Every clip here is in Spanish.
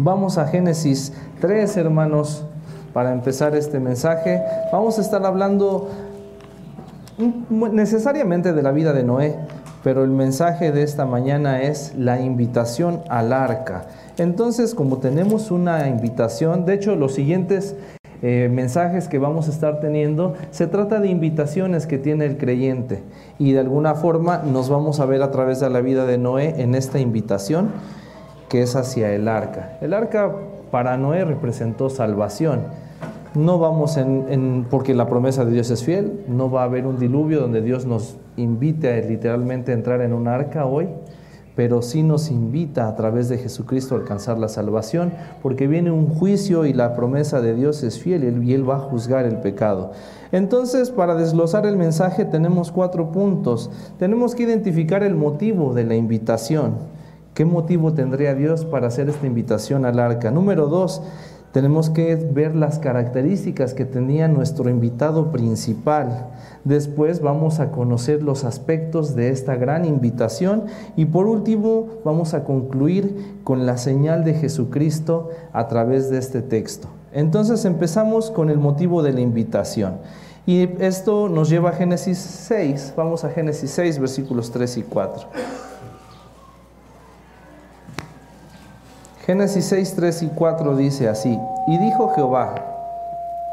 Vamos a Génesis 3, hermanos, para empezar este mensaje. Vamos a estar hablando necesariamente de la vida de Noé, pero el mensaje de esta mañana es la invitación al arca. Entonces, como tenemos una invitación, de hecho los siguientes eh, mensajes que vamos a estar teniendo, se trata de invitaciones que tiene el creyente y de alguna forma nos vamos a ver a través de la vida de Noé en esta invitación que es hacia el arca. El arca para Noé representó salvación. No vamos en, porque la promesa de Dios es fiel, no va a haber un diluvio donde Dios nos invite a, literalmente entrar en un arca hoy, pero sí nos invita a través de Jesucristo a alcanzar la salvación, porque viene un juicio y la promesa de Dios es fiel y Él va a juzgar el pecado. Entonces, para desglosar el mensaje tenemos cuatro puntos. Tenemos que identificar el motivo de la invitación. ¿Qué motivo tendría Dios para hacer esta invitación al arca? Número dos, tenemos que ver las características que tenía nuestro invitado principal. Después vamos a conocer los aspectos de esta gran invitación y por último vamos a concluir con la señal de Jesucristo a través de este texto. Entonces empezamos con el motivo de la invitación. Y esto nos lleva a Génesis 6. Vamos a Génesis 6, versículos 3 y 4. Génesis 6, 3 y 4 dice así, y dijo Jehová,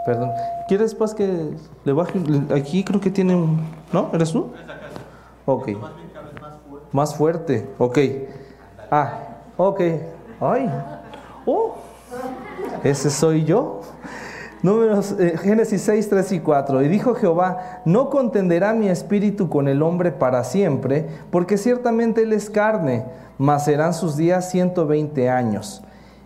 perdón, ¿quieres pues que le baje? Aquí creo que tiene un, ¿no? ¿Eres tú? Ok. Más fuerte, ok. Ah, ok. Ay, oh, ese soy yo. Números, eh, Génesis 6, 3 y 4. Y dijo Jehová, no contenderá mi espíritu con el hombre para siempre, porque ciertamente él es carne mas serán sus días 120 años.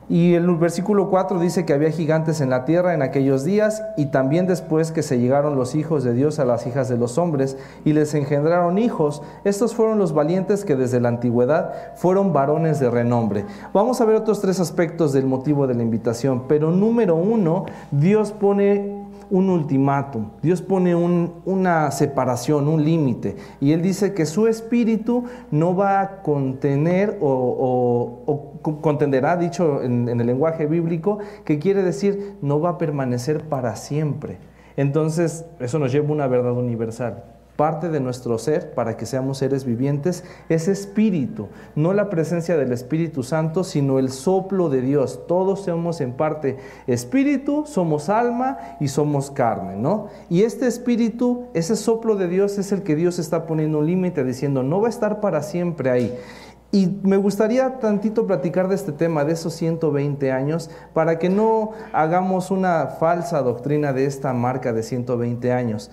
Y el versículo 4 dice que había gigantes en la tierra en aquellos días y también después que se llegaron los hijos de Dios a las hijas de los hombres y les engendraron hijos. Estos fueron los valientes que desde la antigüedad fueron varones de renombre. Vamos a ver otros tres aspectos del motivo de la invitación, pero número uno, Dios pone un ultimátum, Dios pone una separación, un límite, y Él dice que su espíritu no va a contener o, contenderá, dicho en, en el lenguaje bíblico, que quiere decir no va a permanecer para siempre. Entonces, eso nos lleva a una verdad universal parte de nuestro ser para que seamos seres vivientes es espíritu, no la presencia del Espíritu Santo, sino el soplo de Dios. Todos somos en parte espíritu, somos alma y somos carne, ¿no? Y este espíritu, ese soplo de Dios es el que Dios está poniendo un límite diciendo, no va a estar para siempre ahí. Y me gustaría tantito platicar de este tema, de esos 120 años, para que no hagamos una falsa doctrina de esta marca de 120 años.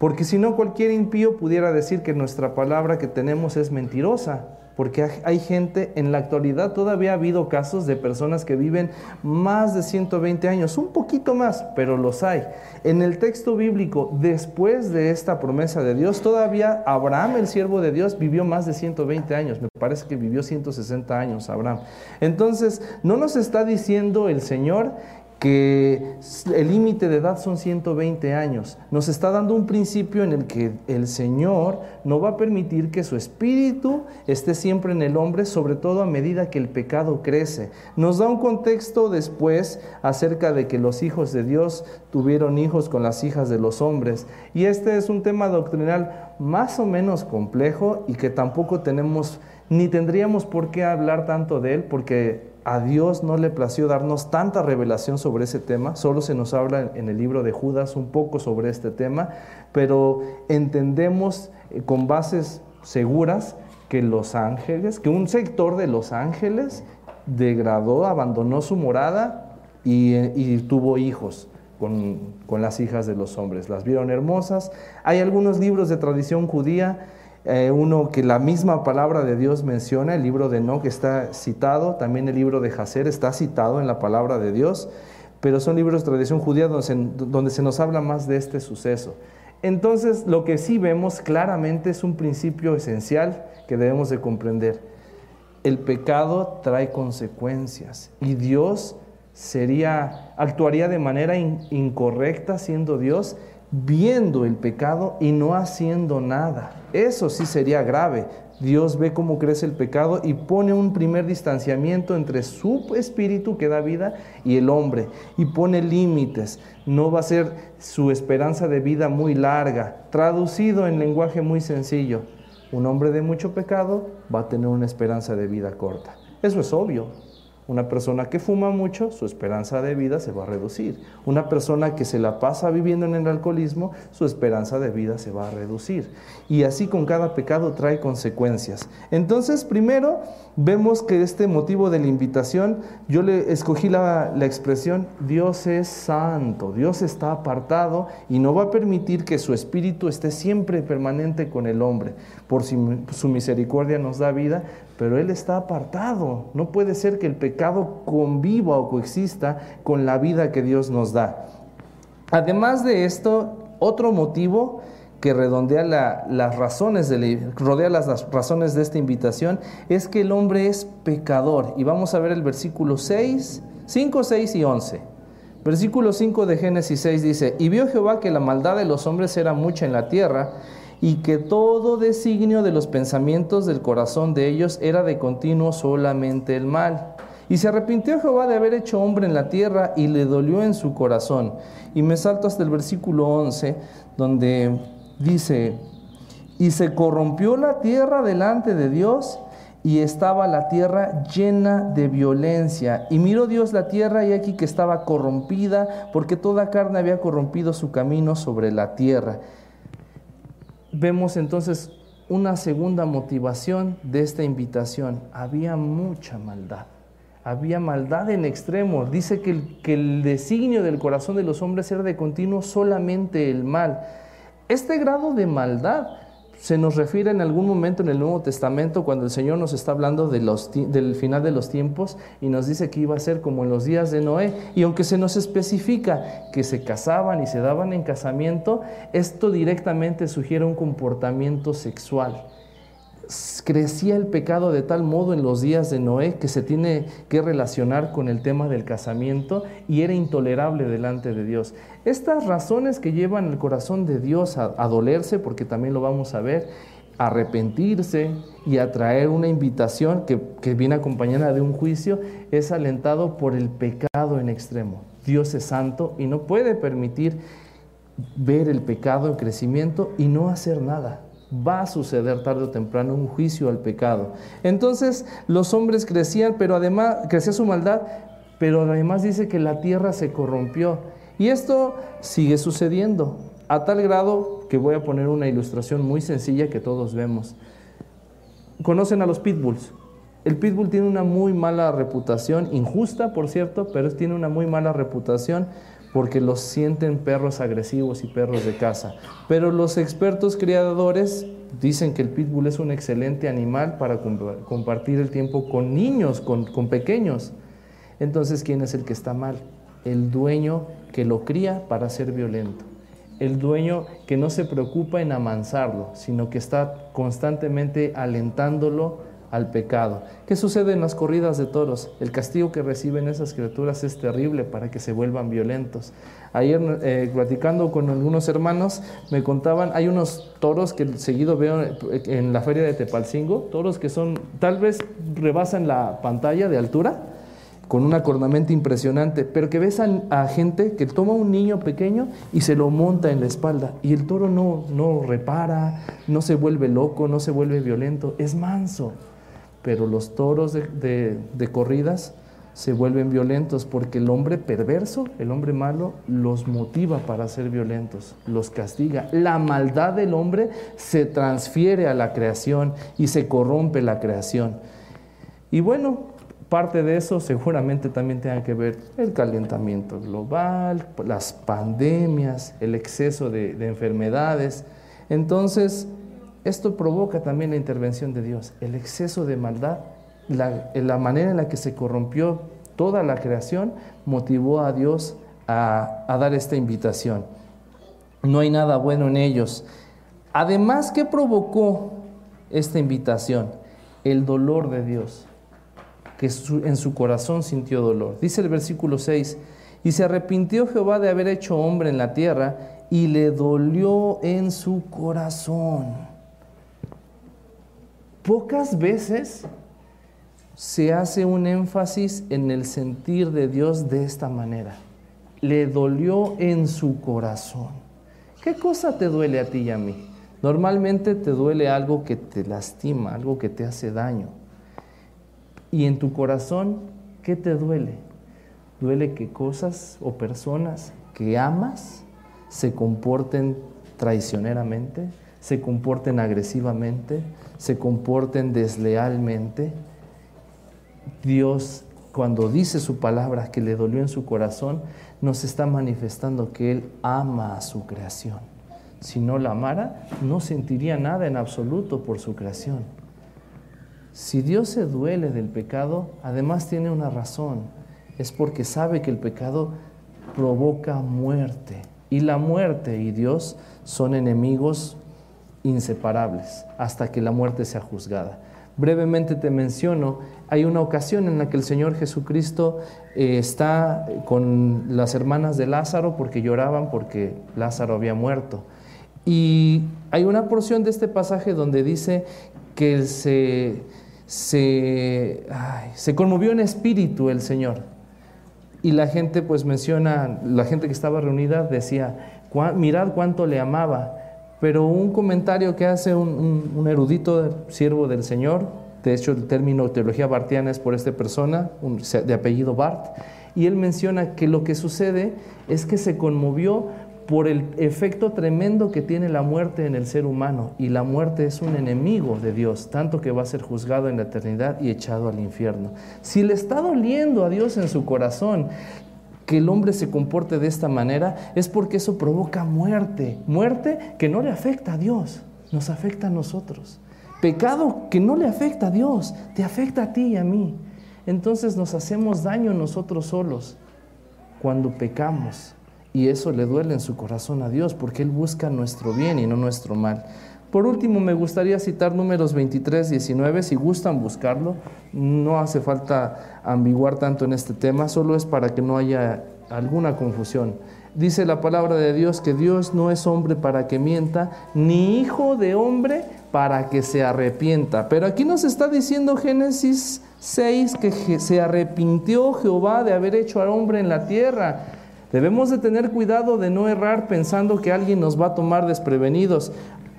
Porque si no, cualquier impío pudiera decir que nuestra palabra que tenemos es mentirosa. Porque hay gente, en la actualidad todavía ha habido casos de personas que viven más de 120 años, un poquito más, pero los hay. En el texto bíblico, después de esta promesa de Dios, todavía Abraham, el siervo de Dios, vivió más de 120 años. Me parece que vivió 160 años Abraham. Entonces, no nos está diciendo el Señor que el límite de edad son 120 años. Nos está dando un principio en el que el Señor no va a permitir que su espíritu esté siempre en el hombre, sobre todo a medida que el pecado crece. Nos da un contexto después acerca de que los hijos de Dios tuvieron hijos con las hijas de los hombres. Y este es un tema doctrinal más o menos complejo y que tampoco tenemos ni tendríamos por qué hablar tanto de él porque a Dios no le plació darnos tanta revelación sobre ese tema, solo se nos habla en el libro de Judas un poco sobre este tema, pero entendemos eh, con bases seguras que los ángeles, que un sector de los ángeles degradó, abandonó su morada y, eh, tuvo hijos. Con, con las hijas de los hombres. Las vieron hermosas. Hay algunos libros de tradición judía eh, uno que la misma palabra de Dios menciona, el libro de No que está citado, también el libro de Jacer está citado en la palabra de Dios, pero son libros de tradición judía donde se, donde se nos habla más de este suceso. Entonces, lo que sí vemos claramente es un principio esencial que debemos de comprender. El pecado trae consecuencias y Dios sería actuaría de manera incorrecta siendo Dios viendo el pecado y no haciendo nada. Eso sí sería grave. Dios ve cómo crece el pecado y pone un primer distanciamiento entre su espíritu que da vida y el hombre y pone límites. No va a ser su esperanza de vida muy larga. Traducido en lenguaje muy sencillo, un hombre de mucho pecado va a tener una esperanza de vida corta. Eso es obvio. Una persona que fuma mucho, su esperanza de vida se va a reducir. Una persona que se la pasa viviendo en el alcoholismo, su esperanza de vida se va a reducir. Y así con cada pecado trae consecuencias. Entonces, primero vemos que este motivo de la invitación, yo le escogí la, expresión, Dios es santo, Dios está apartado y no va a permitir que su espíritu esté siempre permanente con el hombre. Por su misericordia nos da vida, pero Él está apartado. No puede ser que el pecado conviva o coexista con la vida que Dios nos da. Además de esto, otro motivo que redondea las razones de rodea las razones de esta invitación es que el hombre es pecador. Y vamos a ver el versículo 6, 5, 6 y 11. Versículo 5 de Génesis 6 dice, y vio Jehová que la maldad de los hombres era mucha en la tierra, y que todo designio de los pensamientos del corazón de ellos era de continuo solamente el mal. Y se arrepintió Jehová de haber hecho hombre en la tierra y le dolió en su corazón. Y me salto hasta el versículo 11, donde dice, y se corrompió la tierra delante de Dios y estaba la tierra llena de violencia. Y miró Dios la tierra y aquí que estaba corrompida, porque toda carne había corrompido su camino sobre la tierra vemos entonces una segunda motivación de esta invitación. Había mucha maldad. Había maldad en extremo. Dice que el, que el designio del corazón de los hombres era de continuo solamente el mal. Este grado de maldad se nos refiere en algún momento en el Nuevo Testamento cuando el Señor nos está hablando de los, del final de los tiempos y nos dice que iba a ser como en los días de Noé. Y aunque se nos especifica que se casaban y se daban en casamiento, esto directamente sugiere un comportamiento sexual crecía el pecado de tal modo en los días de Noé que se tiene que relacionar con el tema del casamiento y era intolerable delante de Dios. Estas razones que llevan el corazón de Dios a, dolerse, porque también lo vamos a ver, a arrepentirse y a traer una invitación que, que viene acompañada de un juicio, es alentado por el pecado en extremo. Dios es santo y no puede permitir ver el pecado en crecimiento y no hacer nada va a suceder tarde o temprano un juicio al pecado. Entonces los hombres crecían, pero además crecía su maldad, pero además dice que la tierra se corrompió. Y esto sigue sucediendo, a tal grado que voy a poner una ilustración muy sencilla que todos vemos. ¿Conocen a los pitbulls? El pitbull tiene una muy mala reputación, injusta por cierto, pero tiene una muy mala reputación porque los sienten perros agresivos y perros de caza. Pero los expertos criadores dicen que el pitbull es un excelente animal para compartir el tiempo con niños, con, con pequeños. Entonces, ¿quién es el que está mal? El dueño que lo cría para ser violento. El dueño que no se preocupa en amansarlo, sino que está constantemente alentándolo al pecado. ¿Qué sucede en las corridas de toros? El castigo que reciben esas criaturas es terrible para que se vuelvan violentos. Ayer, eh, platicando con algunos hermanos, me contaban, hay unos toros que seguido veo en la feria de Tepalcingo, toros que son, tal vez rebasan la pantalla de altura, con una cornamenta impresionante, pero que ves a, gente que toma un niño pequeño y se lo monta en la espalda y el toro no, no repara, no se vuelve loco, no se vuelve violento, es manso pero los toros de, corridas se vuelven violentos porque el hombre perverso, el hombre malo, los motiva para ser violentos, los castiga. La maldad del hombre se transfiere a la creación y se corrompe la creación. Y bueno, parte de eso seguramente también tenga que ver el calentamiento global, las pandemias, el exceso de, de enfermedades. Entonces, esto provoca también la intervención de Dios, el exceso de maldad, la, manera en la que se corrompió toda la creación motivó a Dios a, a dar esta invitación. No hay nada bueno en ellos. Además, ¿qué provocó esta invitación? El dolor de Dios, que en su corazón sintió dolor. Dice el versículo 6, y se arrepintió Jehová de haber hecho hombre en la tierra y le dolió en su corazón. Pocas veces se hace un énfasis en el sentir de Dios de esta manera. Le dolió en su corazón. ¿Qué cosa te duele a ti y a mí? Normalmente te duele algo que te lastima, algo que te hace daño. Y en tu corazón, ¿qué te duele? Duele que cosas o personas que amas se comporten traicioneramente, se comporten agresivamente, se comporten deslealmente. Dios, cuando dice su palabra que le dolió en su corazón, nos está manifestando que Él ama a su creación. Si no la amara, no sentiría nada en absoluto por su creación. Si Dios se duele del pecado, además tiene una razón. Es porque sabe que el pecado provoca muerte. Y la muerte y Dios son enemigos inseparables hasta que la muerte sea juzgada. Brevemente te menciono, hay una ocasión en la que el Señor Jesucristo eh, está con las hermanas de Lázaro porque lloraban porque Lázaro había muerto. Y hay una porción de este pasaje donde dice que se, se, se conmovió en espíritu el Señor. Y la gente pues menciona, la gente que estaba reunida decía, mirad cuánto le amaba. Pero un comentario que hace un, erudito siervo del Señor, de hecho el término teología bartiana es por esta persona, de apellido Bart, y él menciona que lo que sucede es que se conmovió por el efecto tremendo que tiene la muerte en el ser humano. Y la muerte es un enemigo de Dios, tanto que va a ser juzgado en la eternidad y echado al infierno. Si le está doliendo a Dios en su corazón que el hombre se comporte de esta manera, es porque eso provoca muerte. Muerte que no le afecta a Dios, nos afecta a nosotros. Pecado que no le afecta a Dios, te afecta a ti y a mí. Entonces nos hacemos daño nosotros solos cuando pecamos. Y eso le duele en su corazón a Dios porque Él busca nuestro bien y no nuestro mal. Por último, me gustaría citar números 23, 19, si gustan buscarlo. No hace falta ambiguar tanto en este tema, solo es para que no haya alguna confusión. Dice la palabra de Dios que Dios no es hombre para que mienta, ni hijo de hombre para que se arrepienta. Pero aquí nos está diciendo Génesis 6 que se arrepintió Jehová de haber hecho al hombre en la tierra. Debemos de tener cuidado de no errar pensando que alguien nos va a tomar desprevenidos.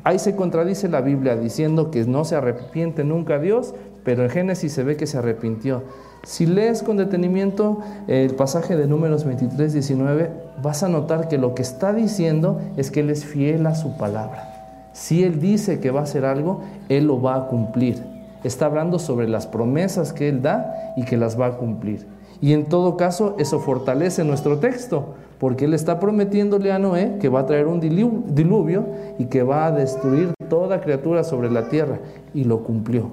Ahí se contradice la Biblia diciendo que no se arrepiente nunca Dios, pero en Génesis se ve que se arrepintió. Si lees con detenimiento el pasaje de números 23, 19, vas a notar que lo que está diciendo es que Él es fiel a su palabra. Si Él dice que va a hacer algo, Él lo va a cumplir. Está hablando sobre las promesas que Él da y que las va a cumplir. Y en todo caso, eso fortalece nuestro texto, porque Él está prometiéndole a Noé que va a traer un diluvio y que va a destruir toda criatura sobre la tierra, y lo cumplió.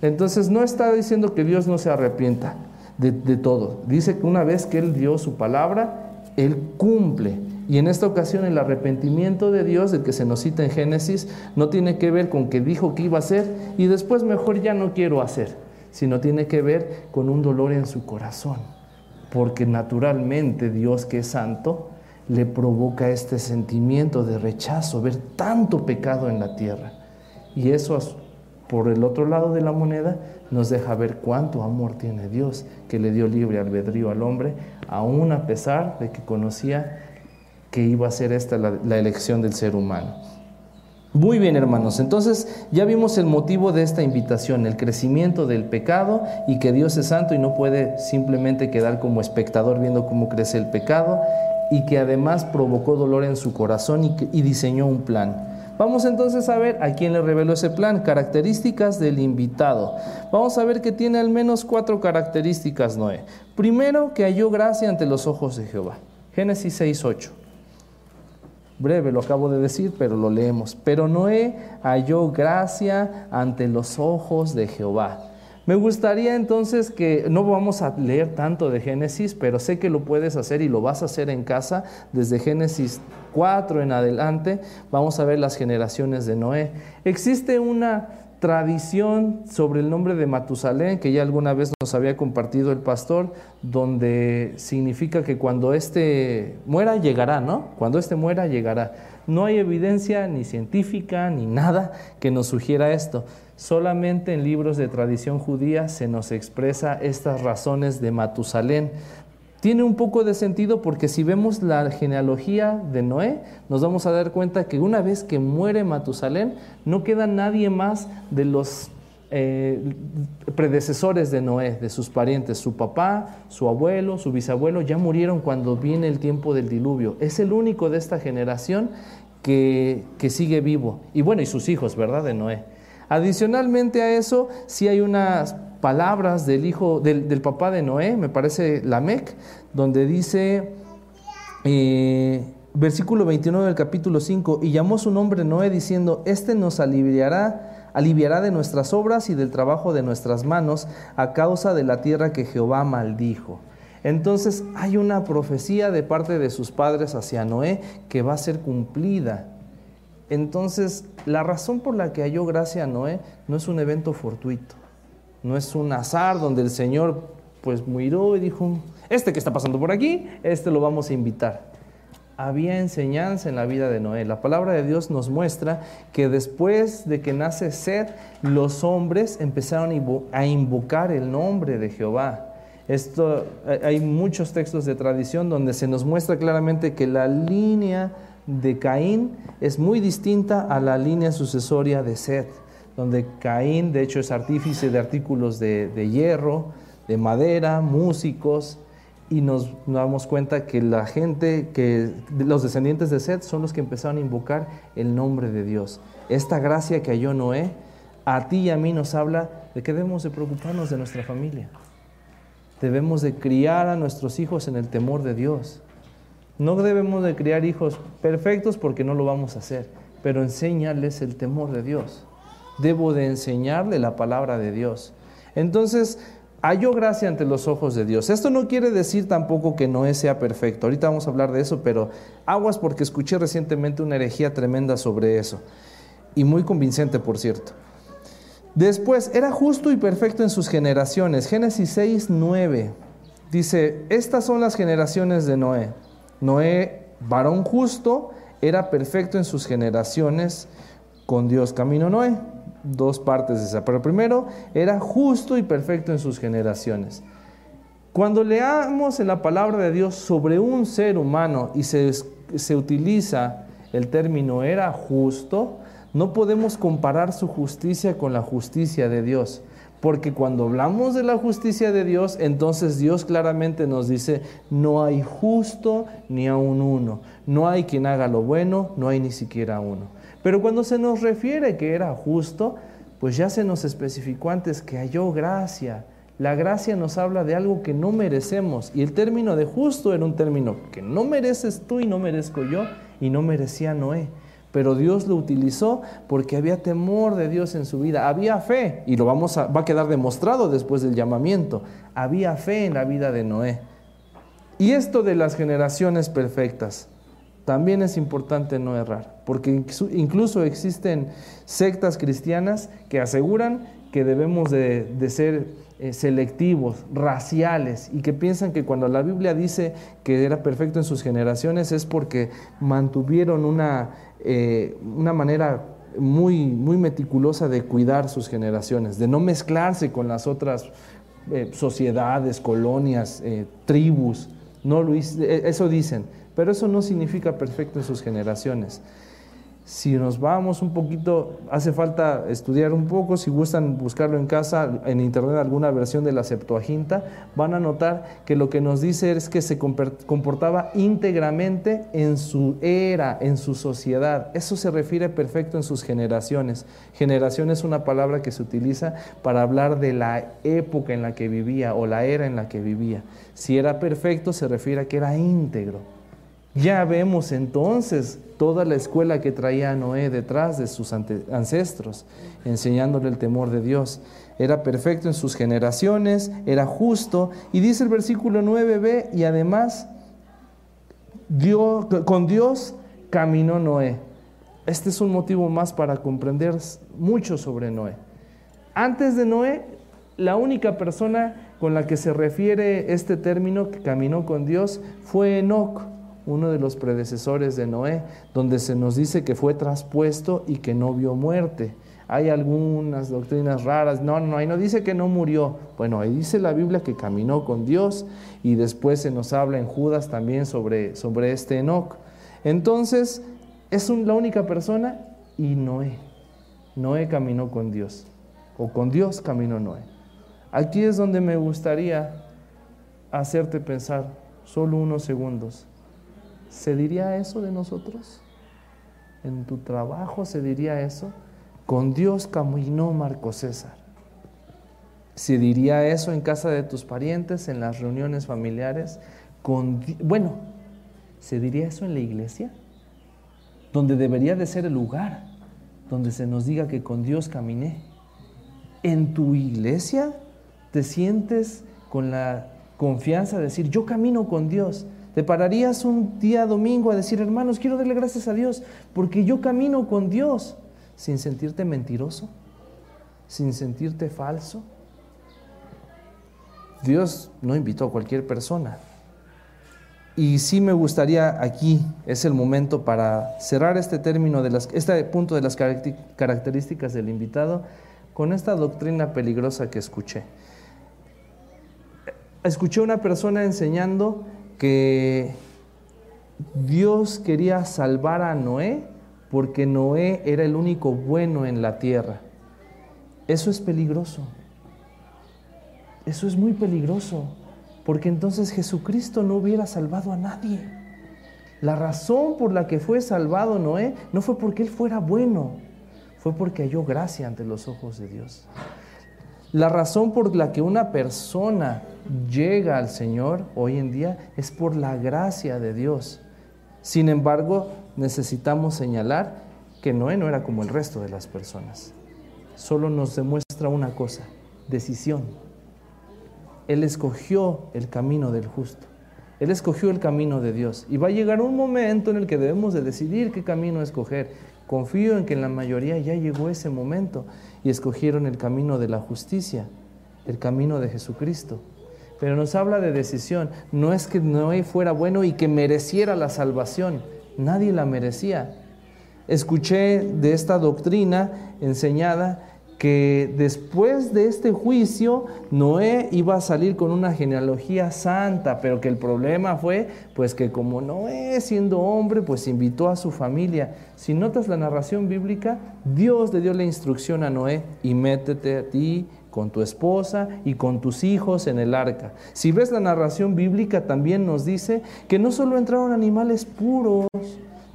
Entonces no está diciendo que Dios no se arrepienta de, todo. Dice que una vez que Él dio su palabra, Él cumple. Y en esta ocasión el arrepentimiento de Dios, el que se nos cita en Génesis, no tiene que ver con que dijo que iba a hacer y después mejor ya no quiero hacer sino tiene que ver con un dolor en su corazón, porque naturalmente Dios que es santo le provoca este sentimiento de rechazo, ver tanto pecado en la tierra. Y eso por el otro lado de la moneda nos deja ver cuánto amor tiene Dios, que le dio libre albedrío al hombre, aun a pesar de que conocía que iba a ser esta la, la elección del ser humano. Muy bien, hermanos. Entonces ya vimos el motivo de esta invitación, el crecimiento del pecado y que Dios es santo y no puede simplemente quedar como espectador viendo cómo crece el pecado y que además provocó dolor en su corazón y, diseñó un plan. Vamos entonces a ver a quién le reveló ese plan, características del invitado. Vamos a ver que tiene al menos cuatro características Noé. Primero, que halló gracia ante los ojos de Jehová. Génesis 6.8 breve, lo acabo de decir, pero lo leemos. Pero Noé halló gracia ante los ojos de Jehová. Me gustaría entonces que no vamos a leer tanto de Génesis, pero sé que lo puedes hacer y lo vas a hacer en casa desde Génesis 4 en adelante. Vamos a ver las generaciones de Noé. Existe una tradición sobre el nombre de Matusalén, que ya alguna vez nos había compartido el pastor, donde significa que cuando éste muera, llegará, ¿no? Cuando éste muera, llegará. No hay evidencia ni científica ni nada que nos sugiera esto. Solamente en libros de tradición judía se nos expresa estas razones de Matusalén. Tiene un poco de sentido porque si vemos la genealogía de Noé, nos vamos a dar cuenta que una vez que muere Matusalén, no queda nadie más de los eh, predecesores de Noé, de sus parientes. Su papá, su abuelo, su bisabuelo ya murieron cuando viene el tiempo del diluvio. Es el único de esta generación que, que sigue vivo. Y bueno, y sus hijos, ¿verdad? De Noé. Adicionalmente a eso, sí hay unas palabras del hijo, del, papá de Noé, me parece Lamec, donde dice, eh, versículo 29 del capítulo 5, y llamó su nombre Noé diciendo, este nos aliviará, aliviará de nuestras obras y del trabajo de nuestras manos a causa de la tierra que Jehová maldijo. Entonces hay una profecía de parte de sus padres hacia Noé que va a ser cumplida. Entonces, la razón por la que halló gracia a Noé no es un evento fortuito. No es un azar donde el Señor pues miró y dijo, este que está pasando por aquí, este lo vamos a invitar. Había enseñanza en la vida de Noé. La palabra de Dios nos muestra que después de que nace Seth, los hombres empezaron a invocar el nombre de Jehová. Esto, hay muchos textos de tradición donde se nos muestra claramente que la línea de Caín es muy distinta a la línea sucesoria de Seth donde Caín de hecho es artífice de artículos de, hierro, de madera, músicos, y nos damos cuenta que la gente, que los descendientes de Seth son los que empezaron a invocar el nombre de Dios. Esta gracia que halló Noé, a ti y a mí nos habla de que debemos de preocuparnos de nuestra familia. Debemos de criar a nuestros hijos en el temor de Dios. No debemos de criar hijos perfectos porque no lo vamos a hacer, pero enséñales el temor de Dios debo de enseñarle la palabra de Dios. Entonces, halló gracia ante los ojos de Dios. Esto no quiere decir tampoco que Noé sea perfecto. Ahorita vamos a hablar de eso, pero aguas porque escuché recientemente una herejía tremenda sobre eso. Y muy convincente, por cierto. Después, era justo y perfecto en sus generaciones. Génesis 6, 9. Dice, estas son las generaciones de Noé. Noé, varón justo, era perfecto en sus generaciones con Dios. Camino Noé dos partes de esa. Pero primero, era justo y perfecto en sus generaciones. Cuando leamos en la palabra de Dios sobre un ser humano y se, se utiliza el término era justo, no podemos comparar su justicia con la justicia de Dios. Porque cuando hablamos de la justicia de Dios, entonces Dios claramente nos dice, no hay justo ni aun uno. No hay quien haga lo bueno, no hay ni siquiera uno. Pero cuando se nos refiere que era justo, pues ya se nos especificó antes que halló gracia. La gracia nos habla de algo que no merecemos. Y el término de justo era un término que no mereces tú y no merezco yo y no merecía Noé. Pero Dios lo utilizó porque había temor de Dios en su vida. Había fe, y lo vamos a, va a quedar demostrado después del llamamiento. Había fe en la vida de Noé. Y esto de las generaciones perfectas. También es importante no errar, porque incluso existen sectas cristianas que aseguran que debemos de, ser eh, selectivos, raciales, y que piensan que cuando la Biblia dice que era perfecto en sus generaciones es porque mantuvieron una, eh, una manera muy, muy meticulosa de cuidar sus generaciones, de no mezclarse con las otras eh, sociedades, colonias, tribus. No, eso dicen pero eso no significa perfecto en sus generaciones. Si nos vamos un poquito, hace falta estudiar un poco, si gustan buscarlo en casa, en internet alguna versión de la Septuaginta, van a notar que lo que nos dice es que se comportaba íntegramente en su era, en su sociedad. Eso se refiere perfecto en sus generaciones. Generación es una palabra que se utiliza para hablar de la época en la que vivía o la era en la que vivía. Si era perfecto, se refiere a que era íntegro. Ya vemos entonces toda la escuela que traía Noé detrás de sus ancestros, enseñándole el temor de Dios. Era perfecto en sus generaciones, era justo, y dice el versículo 9b, y además con Dios caminó Noé. Este es un motivo más para comprender mucho sobre Noé. Antes de Noé, la única persona con la que se refiere este término que caminó con Dios fue Enoch, uno de los predecesores de Noé, donde se nos dice que fue traspuesto y que no vio muerte. Hay algunas doctrinas raras, no, no, ahí no dice que no murió. Bueno, ahí dice la Biblia que caminó con Dios y después se nos habla en Judas también sobre, sobre este Enoch. Entonces, es la única persona y Noé. Noé caminó con Dios, o con Dios caminó Noé. Aquí es donde me gustaría hacerte pensar solo unos segundos. ¿Se diría eso de nosotros? ¿En tu trabajo se diría eso? Con Dios caminó Marco César. ¿Se diría eso en casa de tus parientes, en las reuniones familiares? Con, bueno, ¿se diría eso en la iglesia? Donde debería de ser el lugar donde se nos diga que con Dios caminé. ¿En tu iglesia te sientes con la confianza de decir, yo camino con Dios? Te pararías un día domingo a decir, hermanos, quiero darle gracias a Dios porque yo camino con Dios sin sentirte mentiroso, sin sentirte falso. Dios no invitó a cualquier persona. Y sí me gustaría aquí, es el momento para cerrar este término, de las, este punto de las características del invitado, con esta doctrina peligrosa que escuché. Escuché una persona enseñando que Dios quería salvar a Noé porque Noé era el único bueno en la tierra. Eso es peligroso. Eso es muy peligroso, porque entonces Jesucristo no hubiera salvado a nadie. La razón por la que fue salvado Noé no fue porque él fuera bueno, fue porque halló gracia ante los ojos de Dios. La razón por la que una persona llega al Señor hoy en día es por la gracia de Dios. Sin embargo, necesitamos señalar que Noé no era como el resto de las personas. Solo nos demuestra una cosa, decisión. Él escogió el camino del justo. Él escogió el camino de Dios. Y va a llegar un momento en el que debemos de decidir qué camino escoger. Confío en que en la mayoría ya llegó ese momento y escogieron el camino de la justicia, el camino de Jesucristo. Pero nos habla de decisión. No es que Noé fuera bueno y que mereciera la salvación. Nadie la merecía. Escuché de esta doctrina enseñada que después de este juicio Noé iba a salir con una genealogía santa, pero que el problema fue pues que como Noé siendo hombre pues invitó a su familia. Si notas la narración bíblica, Dios le dio la instrucción a Noé y métete a ti con tu esposa y con tus hijos en el arca. Si ves la narración bíblica también nos dice que no solo entraron animales puros,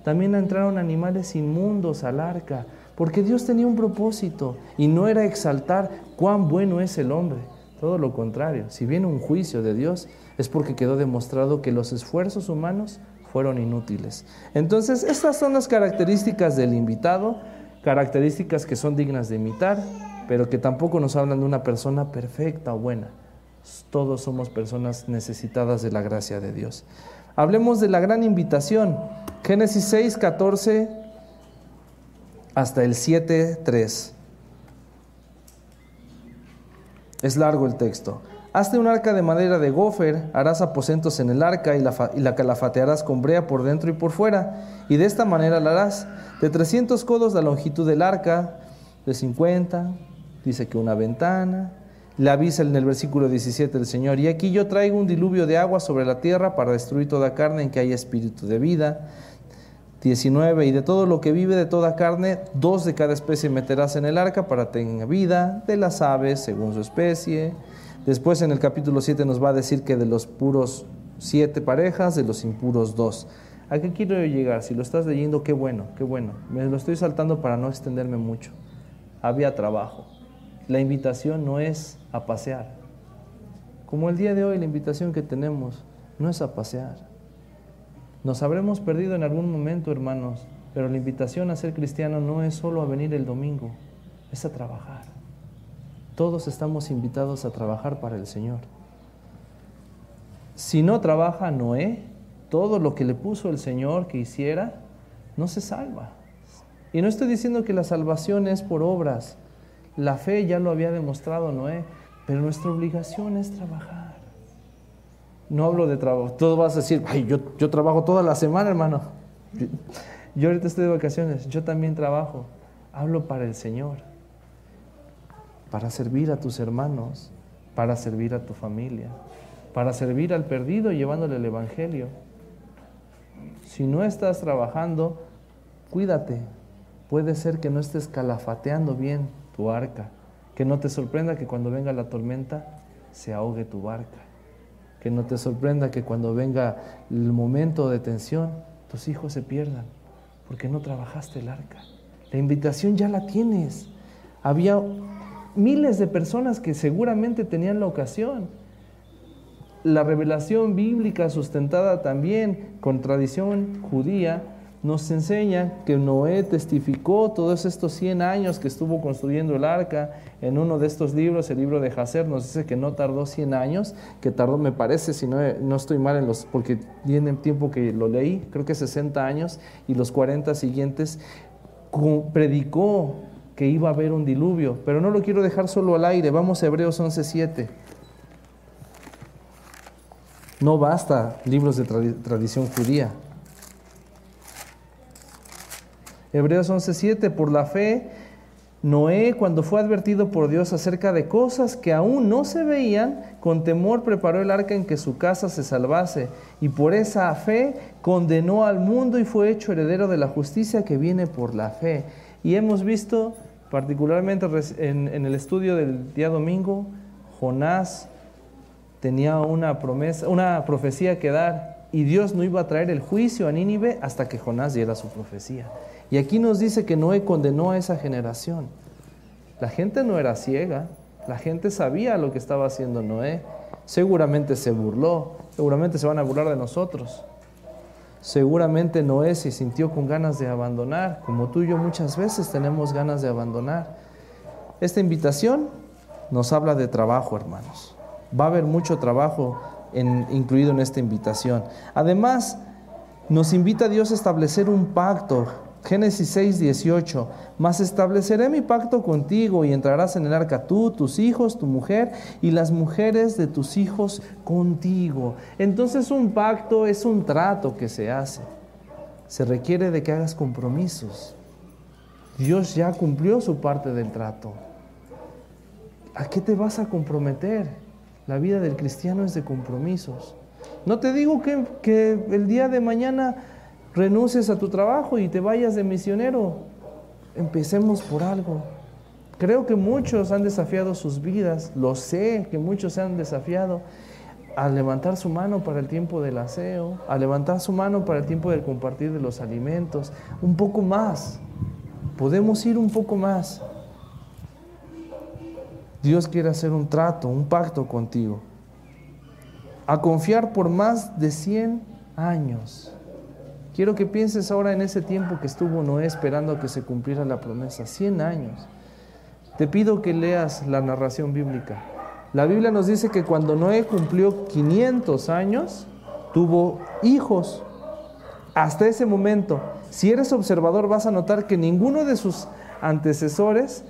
también entraron animales inmundos al arca porque Dios tenía un propósito y no era exaltar cuán bueno es el hombre. Todo lo contrario, si viene un juicio de Dios es porque quedó demostrado que los esfuerzos humanos fueron inútiles. Entonces, estas son las características del invitado, características que son dignas de imitar, pero que tampoco nos hablan de una persona perfecta o buena. Todos somos personas necesitadas de la gracia de Dios. Hablemos de la gran invitación. Génesis 6, 14 hasta el 7.3. Es largo el texto. Hazte un arca de madera de gofer, harás aposentos en el arca y la, y la, calafatearás con brea por dentro y por fuera, y de esta manera la harás. De 300 codos la longitud del arca, de 50, dice que una ventana. Le avisa en el versículo 17 el Señor, y aquí yo traigo un diluvio de agua sobre la tierra para destruir toda carne en que haya espíritu de vida 19. Y de todo lo que vive de toda carne, dos de cada especie meterás en el arca para tener vida, de las aves según su especie. Después en el capítulo 7 nos va a decir que de los puros siete parejas, de los impuros dos. ¿A qué quiero llegar? Si lo estás leyendo, qué bueno, qué bueno. Me lo estoy saltando para no extenderme mucho. Había trabajo. La invitación no es a pasear. Como el día de hoy, la invitación que tenemos no es a pasear nos habremos perdido en algún momento, hermanos, pero la invitación a ser cristiano no es solo a venir el domingo, es a trabajar. Todos estamos invitados a trabajar para el Señor. Si no trabaja Noé, todo lo que le puso el Señor que hiciera, no se salva. Y no estoy diciendo que la salvación es por obras. La fe ya lo había demostrado Noé, pero nuestra obligación es trabajar. No hablo de trabajo. Todo vas a decir, ay, yo, yo trabajo toda la semana, hermano. Yo ahorita estoy de vacaciones, yo también trabajo. Hablo para el Señor, para servir a tus hermanos, para servir a tu familia, para servir al perdido llevándole el Evangelio. Si no estás trabajando, cuídate. Puede ser que no estés calafateando bien tu arca, que no te sorprenda que cuando venga la tormenta se ahogue tu barca, que no te sorprenda que cuando venga el momento de tensión tus hijos se pierdan, porque no trabajaste el arca. La invitación ya la tienes. Había miles de personas que seguramente tenían la ocasión. La revelación bíblica sustentada también con tradición judía nos enseña que Noé testificó todos estos 100 años que estuvo construyendo el arca. En uno de estos libros, el libro de Hazer, nos dice que no tardó 100 años, que tardó, me parece, si no, no estoy mal en los, porque tiene tiempo que lo leí, creo que 60 años, y los 40 siguientes, predicó que iba a haber un diluvio, pero no lo quiero dejar solo al aire. Vamos a Hebreos 11:7. No basta libros de tradición judía. Hebreos 11:7, por la fe, Noé, cuando fue advertido por Dios acerca de cosas que aún no se veían, con temor preparó el arca en que su casa se salvase, y por esa fe condenó al mundo y fue hecho heredero de la justicia que viene por la fe. Y hemos visto, particularmente en, el estudio del día domingo, Jonás tenía una promesa, una profecía que dar, y Dios no iba a traer el juicio a Nínive hasta que Jonás diera su profecía. Y aquí nos dice que Noé condenó a esa generación. La gente no era ciega, la gente sabía lo que estaba haciendo Noé. Seguramente se burló, seguramente se van a burlar de nosotros. Seguramente Noé se sintió con ganas de abandonar, como tú y yo muchas veces tenemos ganas de abandonar. Esta invitación nos habla de trabajo, hermanos. Va a haber mucho trabajo incluido en esta invitación. Además, nos invita a Dios a establecer un pacto Génesis 6, 18. Mas estableceré mi pacto contigo y entrarás en el arca tú, tus hijos, tu mujer y las mujeres de tus hijos contigo. Entonces un pacto es un trato que se hace. Se requiere de que hagas compromisos. Dios ya cumplió su parte del trato. ¿A qué te vas a comprometer? La vida del cristiano es de compromisos. No te digo que, que el día de mañana renuncies a tu trabajo y te vayas de misionero. Empecemos por algo. Creo que muchos han desafiado sus vidas, lo sé que muchos se han desafiado a levantar su mano para el tiempo del aseo, a levantar su mano para el tiempo del compartir de los alimentos, un poco más. Podemos ir un poco más. Dios quiere hacer un trato, un pacto contigo. A confiar por más de 100 años. Quiero que pienses ahora en ese tiempo que estuvo Noé esperando a que se cumpliera la promesa, 100 años. Te pido que leas la narración bíblica. La Biblia nos dice que cuando Noé cumplió 500 años, tuvo hijos. Hasta ese momento, si eres observador, vas a notar que ninguno de sus antecesores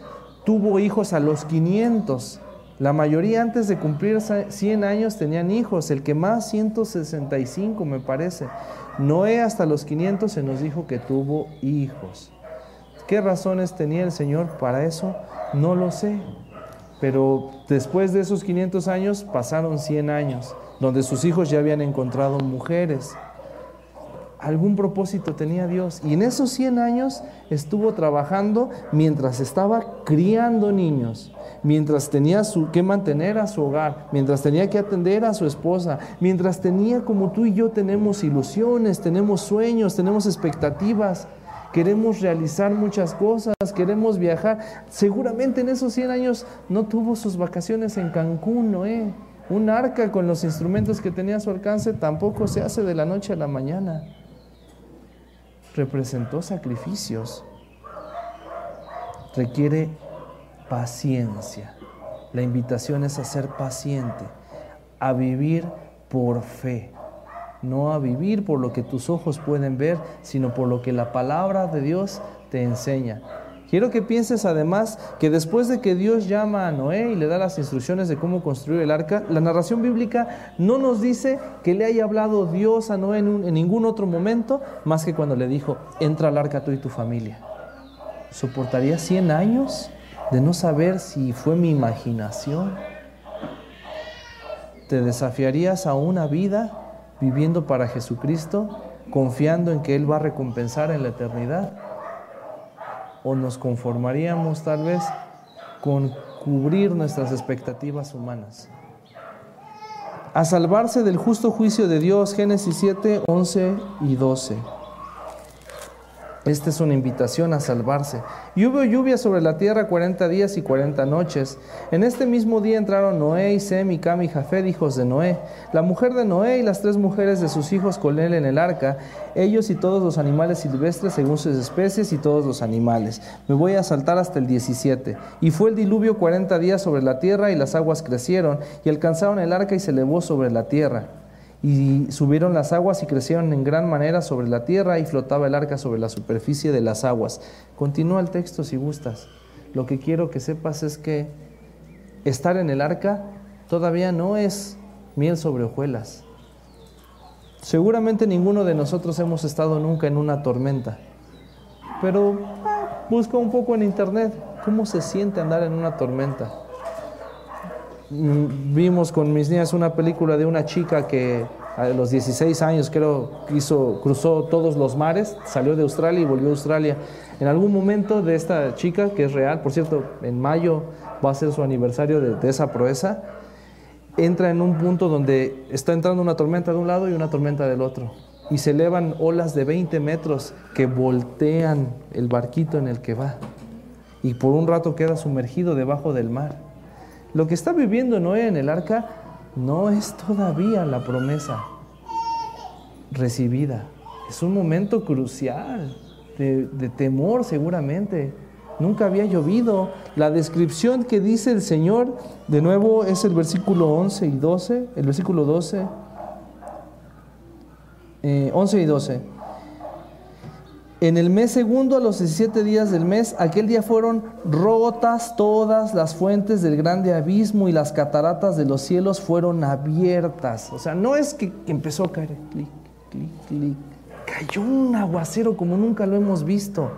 tuvo hijos a los 500. La mayoría antes de cumplir 100 años tenían hijos, el que más 165 me parece. Noé hasta los 500 se nos dijo que tuvo hijos. ¿Qué razones tenía el Señor para eso? No lo sé. Pero después de esos 500 años pasaron 100 años, donde sus hijos ya habían encontrado mujeres. Algún propósito tenía Dios. Y en esos 100 años estuvo trabajando mientras estaba criando niños mientras tenía su, que mantener a su hogar, mientras tenía que atender a su esposa, mientras tenía como tú y yo tenemos ilusiones, tenemos sueños, tenemos expectativas, queremos realizar muchas cosas, queremos viajar. Seguramente en esos 100 años no tuvo sus vacaciones en Cancún, Noé. Un arca con los instrumentos que tenía a su alcance tampoco se hace de la noche a la mañana. Representó sacrificios. Requiere paciencia. La invitación es a ser paciente, a vivir por fe, no a vivir por lo que tus ojos pueden ver, sino por lo que la palabra de Dios te enseña. Quiero que pienses además que después de que Dios llama a Noé y le da las instrucciones de cómo construir el arca, la narración bíblica no nos dice que le haya hablado Dios a Noé en, ningún otro momento más que cuando le dijo, entra al arca tú y tu familia. ¿Soportaría 100 años de no saber si fue mi imaginación? ¿Te desafiarías a una vida viviendo para Jesucristo, confiando en que Él va a recompensar en la eternidad? ¿O nos conformaríamos tal vez con cubrir nuestras expectativas humanas? A salvarse del justo juicio de Dios, Génesis 7, 11 y 12. Esta es una invitación a salvarse. Y hubo lluvia sobre la tierra cuarenta días y cuarenta noches. En este mismo día entraron Noé y Sem y Cam y Jafet, hijos de Noé, la mujer de Noé y las tres mujeres de sus hijos con él en el arca, ellos y todos los animales silvestres según sus especies y todos los animales. Me voy a saltar hasta el 17. Y fue el diluvio cuarenta días sobre la tierra y las aguas crecieron y alcanzaron el arca y se elevó sobre la tierra. Y subieron las aguas y crecieron en gran manera sobre la tierra y flotaba el arca sobre la superficie de las aguas. Continúa el texto si gustas. Lo que quiero que sepas es que estar en el arca todavía no es miel sobre hojuelas. Seguramente ninguno de nosotros hemos estado nunca en una tormenta, pero ah, busca un poco en internet cómo se siente andar en una tormenta. Mm, vimos con mis niñas una película de una chica que a los 16 años creo hizo, cruzó todos los mares, salió de Australia y volvió a Australia. En algún momento de esta chica, que es real, por cierto, en mayo va a ser su aniversario de, de esa proeza, entra en un punto donde está entrando una tormenta de un lado y una tormenta del otro. Y se elevan olas de 20 metros que voltean el barquito en el que va. Y por un rato queda sumergido debajo del mar. Lo que está viviendo Noé en el arca no es todavía la promesa recibida. Es un momento crucial de, temor seguramente. Nunca había llovido. La descripción que dice el Señor, de nuevo, es el versículo 11 y 12. El versículo 12. 11 eh, y 12. En el mes segundo, a los 17 días del mes, aquel día fueron rotas todas las fuentes del grande abismo y las cataratas de los cielos fueron abiertas. O sea, no es que empezó a caer, clic, clic, clic. Cayó un aguacero como nunca lo hemos visto,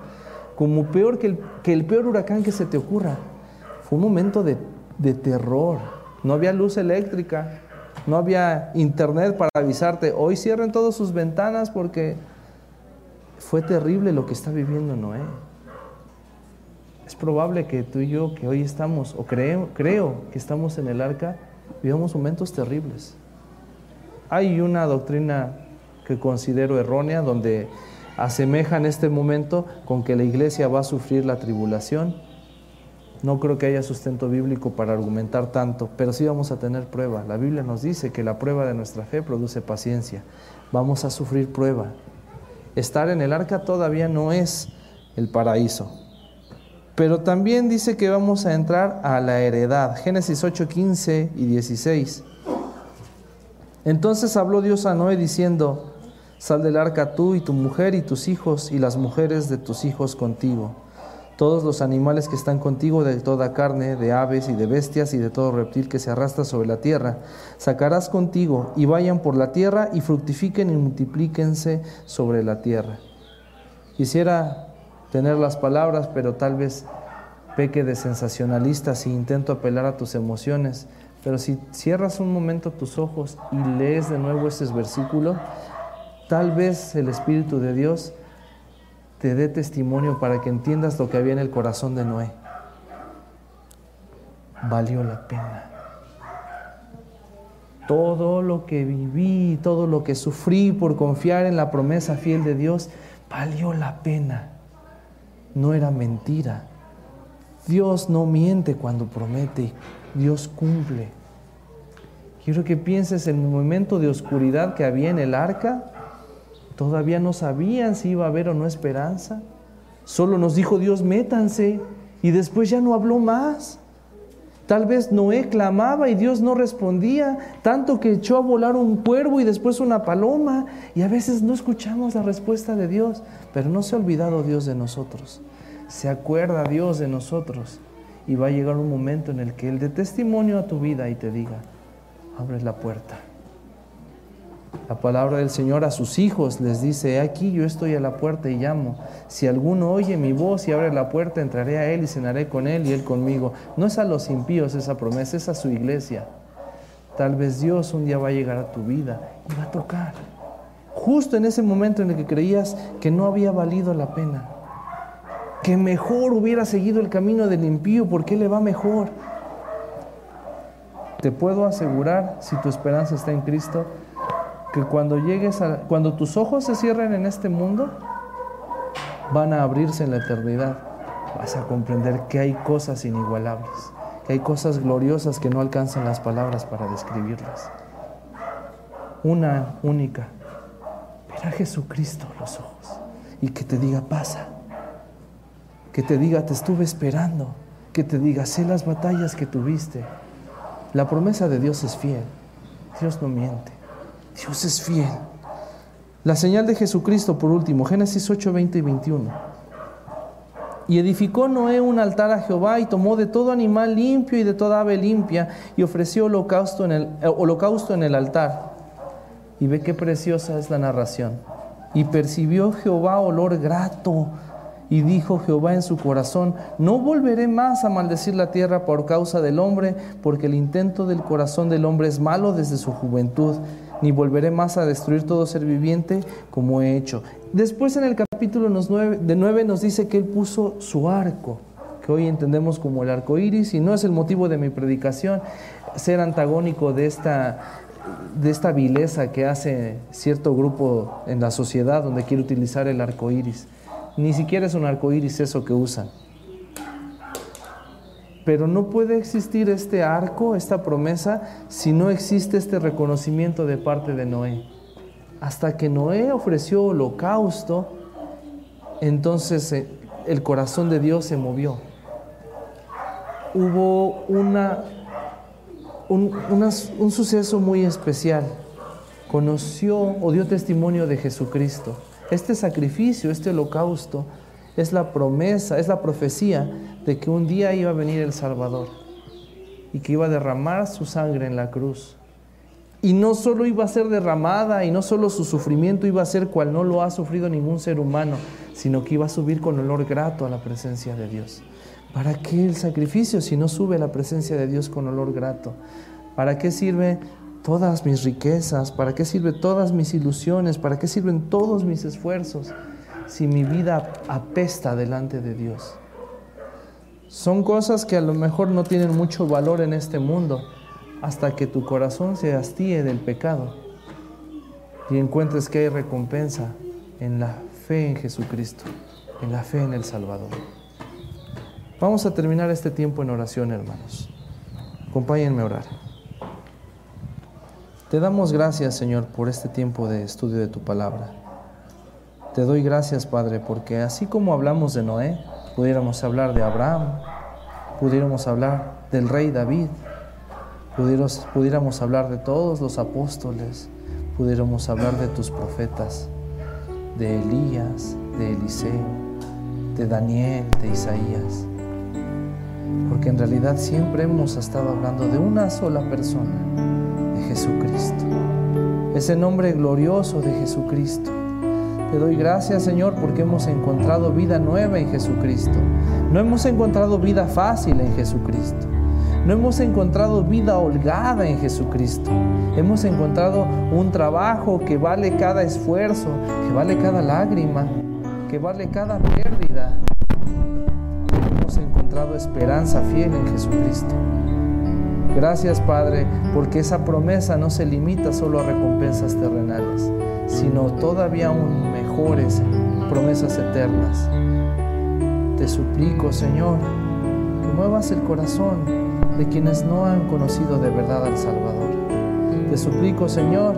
como peor que el, peor huracán que se te ocurra. Fue un momento de, de terror. No había luz eléctrica, no había internet para avisarte. Hoy cierren todas sus ventanas porque fue terrible lo que está viviendo Noé. Es probable que tú y yo, que hoy estamos, o creo, creo que estamos en el arca, vivamos momentos terribles. Hay una doctrina que considero errónea donde asemejan este momento con que la iglesia va a sufrir la tribulación. No creo que haya sustento bíblico para argumentar tanto, pero sí vamos a tener prueba. La Biblia nos dice que la prueba de nuestra fe produce paciencia. Vamos a sufrir prueba estar en el arca todavía no es el paraíso. Pero también dice que vamos a entrar a la heredad. Génesis 8, 15 y 16. Entonces habló Dios a Noé diciendo, sal del arca tú y tu mujer y tus hijos y las mujeres de tus hijos contigo todos los animales que están contigo de toda carne, de aves y de bestias y de todo reptil que se arrastra sobre la tierra, sacarás contigo y vayan por la tierra y fructifiquen y multiplíquense sobre la tierra. Quisiera tener las palabras, pero tal vez peque de sensacionalista si intento apelar a tus emociones. Pero si cierras un momento tus ojos y lees de nuevo ese versículo, tal vez el Espíritu de Dios te dé testimonio para que entiendas lo que había en el corazón de Noé. Valió la pena. Todo lo que viví, todo lo que sufrí por confiar en la promesa fiel de Dios, valió la pena. No era mentira. Dios no miente cuando promete, Dios cumple. Quiero que pienses en el momento de oscuridad que había en el arca Todavía no sabían si iba a haber o no esperanza. Solo nos dijo Dios, métanse. Y después ya no habló más. Tal vez Noé clamaba y Dios no respondía, tanto que echó a volar un cuervo y después una paloma. Y a veces no escuchamos la respuesta de Dios, pero no se ha olvidado Dios de nosotros. se acuerda Dios de nosotros y va a llegar un momento en el que Él dé testimonio a tu vida y te diga, abre la puerta. La palabra del Señor a sus hijos les dice, aquí yo estoy a la puerta y llamo. Si alguno oye mi voz y abre la puerta, entraré a Él y cenaré con Él y Él conmigo. No es a los impíos esa promesa, es a su iglesia. Tal vez Dios un día va a llegar a tu vida y va a tocar. Justo en ese momento en el que creías que no había valido la pena. Que mejor hubiera seguido el camino del impío porque le va mejor. Te puedo asegurar, si tu esperanza está en Cristo, que cuando llegues cuando tus ojos se cierren en este mundo, van a abrirse en la eternidad. Vas a comprender que hay cosas inigualables, que hay cosas gloriosas que no alcanzan las palabras para describirlas. Una única, ver a Jesucristo los ojos y que te diga, pasa, que te diga, te estuve esperando, que te diga, sé las batallas que tuviste. La promesa de Dios es fiel, Dios no miente. Dios es fiel. La señal de Jesucristo, por último, Génesis 8, 20 y 21. Y edificó Noé un altar a Jehová y tomó de todo animal limpio y de toda ave limpia y ofreció holocausto en el, eh, holocausto en el altar. Y ve qué preciosa es la narración. Y percibió Jehová olor grato. Y dijo Jehová en su corazón, no volveré más a maldecir la tierra por causa del hombre, porque el intento del corazón del hombre es malo desde su juventud ni volveré más a destruir todo ser viviente como he hecho. Después en el capítulo de 9 nos dice que Él puso su arco, que hoy entendemos como el arco iris, y no es el motivo de mi predicación ser antagónico de esta, de esta vileza que hace cierto grupo en la sociedad donde quiere utilizar el arco iris. Ni siquiera es un arco iris eso que usan. Pero no puede existir este arco, esta promesa, si no existe este reconocimiento de parte de Noé. Hasta que Noé ofreció holocausto, entonces eh, el corazón de Dios se movió. Hubo una, un, un suceso muy especial. Conoció o dio testimonio de Jesucristo. Este sacrificio, este holocausto, es la promesa, es la profecía de que un día iba a venir el Salvador y que iba a derramar su sangre en la cruz. Y no solo iba a ser derramada y no solo su sufrimiento iba a ser cual no lo ha sufrido ningún ser humano, sino que iba a subir con olor grato a la presencia de Dios. ¿Para qué el sacrificio si no sube a la presencia de Dios con olor grato? ¿Para qué sirve todas mis riquezas? ¿Para qué sirve todas mis ilusiones? ¿Para qué sirven todos mis esfuerzos si mi vida apesta delante de Dios? Son cosas que a lo mejor no tienen mucho valor en este mundo hasta que tu corazón se hastíe del pecado y encuentres que hay recompensa en la fe en Jesucristo, en la fe en el Salvador. Vamos a terminar este tiempo en oración, hermanos. Acompáñenme a orar. Te damos gracias, Señor, por este tiempo de estudio de tu palabra. Te doy gracias, Padre, porque así como hablamos de Noé, pudiéramos hablar de Abraham, pudiéramos hablar del rey David, pudiéramos, pudiéramos hablar de todos los apóstoles, pudiéramos hablar de tus profetas, de Elías, de Eliseo, de Daniel, de Isaías. Porque en realidad siempre hemos estado hablando de una sola persona, de Jesucristo. Ese nombre glorioso de Jesucristo te doy gracias, Señor, porque hemos encontrado vida nueva en Jesucristo. No hemos encontrado vida fácil en Jesucristo. No hemos encontrado vida holgada en Jesucristo. Hemos encontrado un trabajo que vale cada esfuerzo, que vale cada lágrima, que vale cada pérdida. Hemos encontrado esperanza fiel en Jesucristo. Gracias Padre, porque esa promesa no se limita solo a recompensas terrenales, sino todavía aún mejores promesas eternas. Te suplico, Señor, que muevas el corazón de quienes no han conocido de verdad al Salvador. Te suplico, Señor,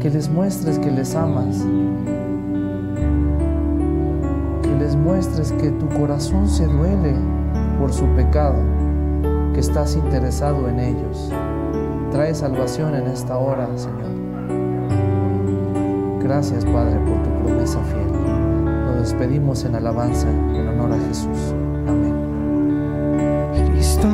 que les muestres que les amas, que les muestres que tu corazón se duele por su pecado que estás interesado en ellos. Trae salvación en esta hora, Señor. Gracias, Padre, por tu promesa fiel. Lo despedimos en alabanza en honor a Jesús. Amén. Cristo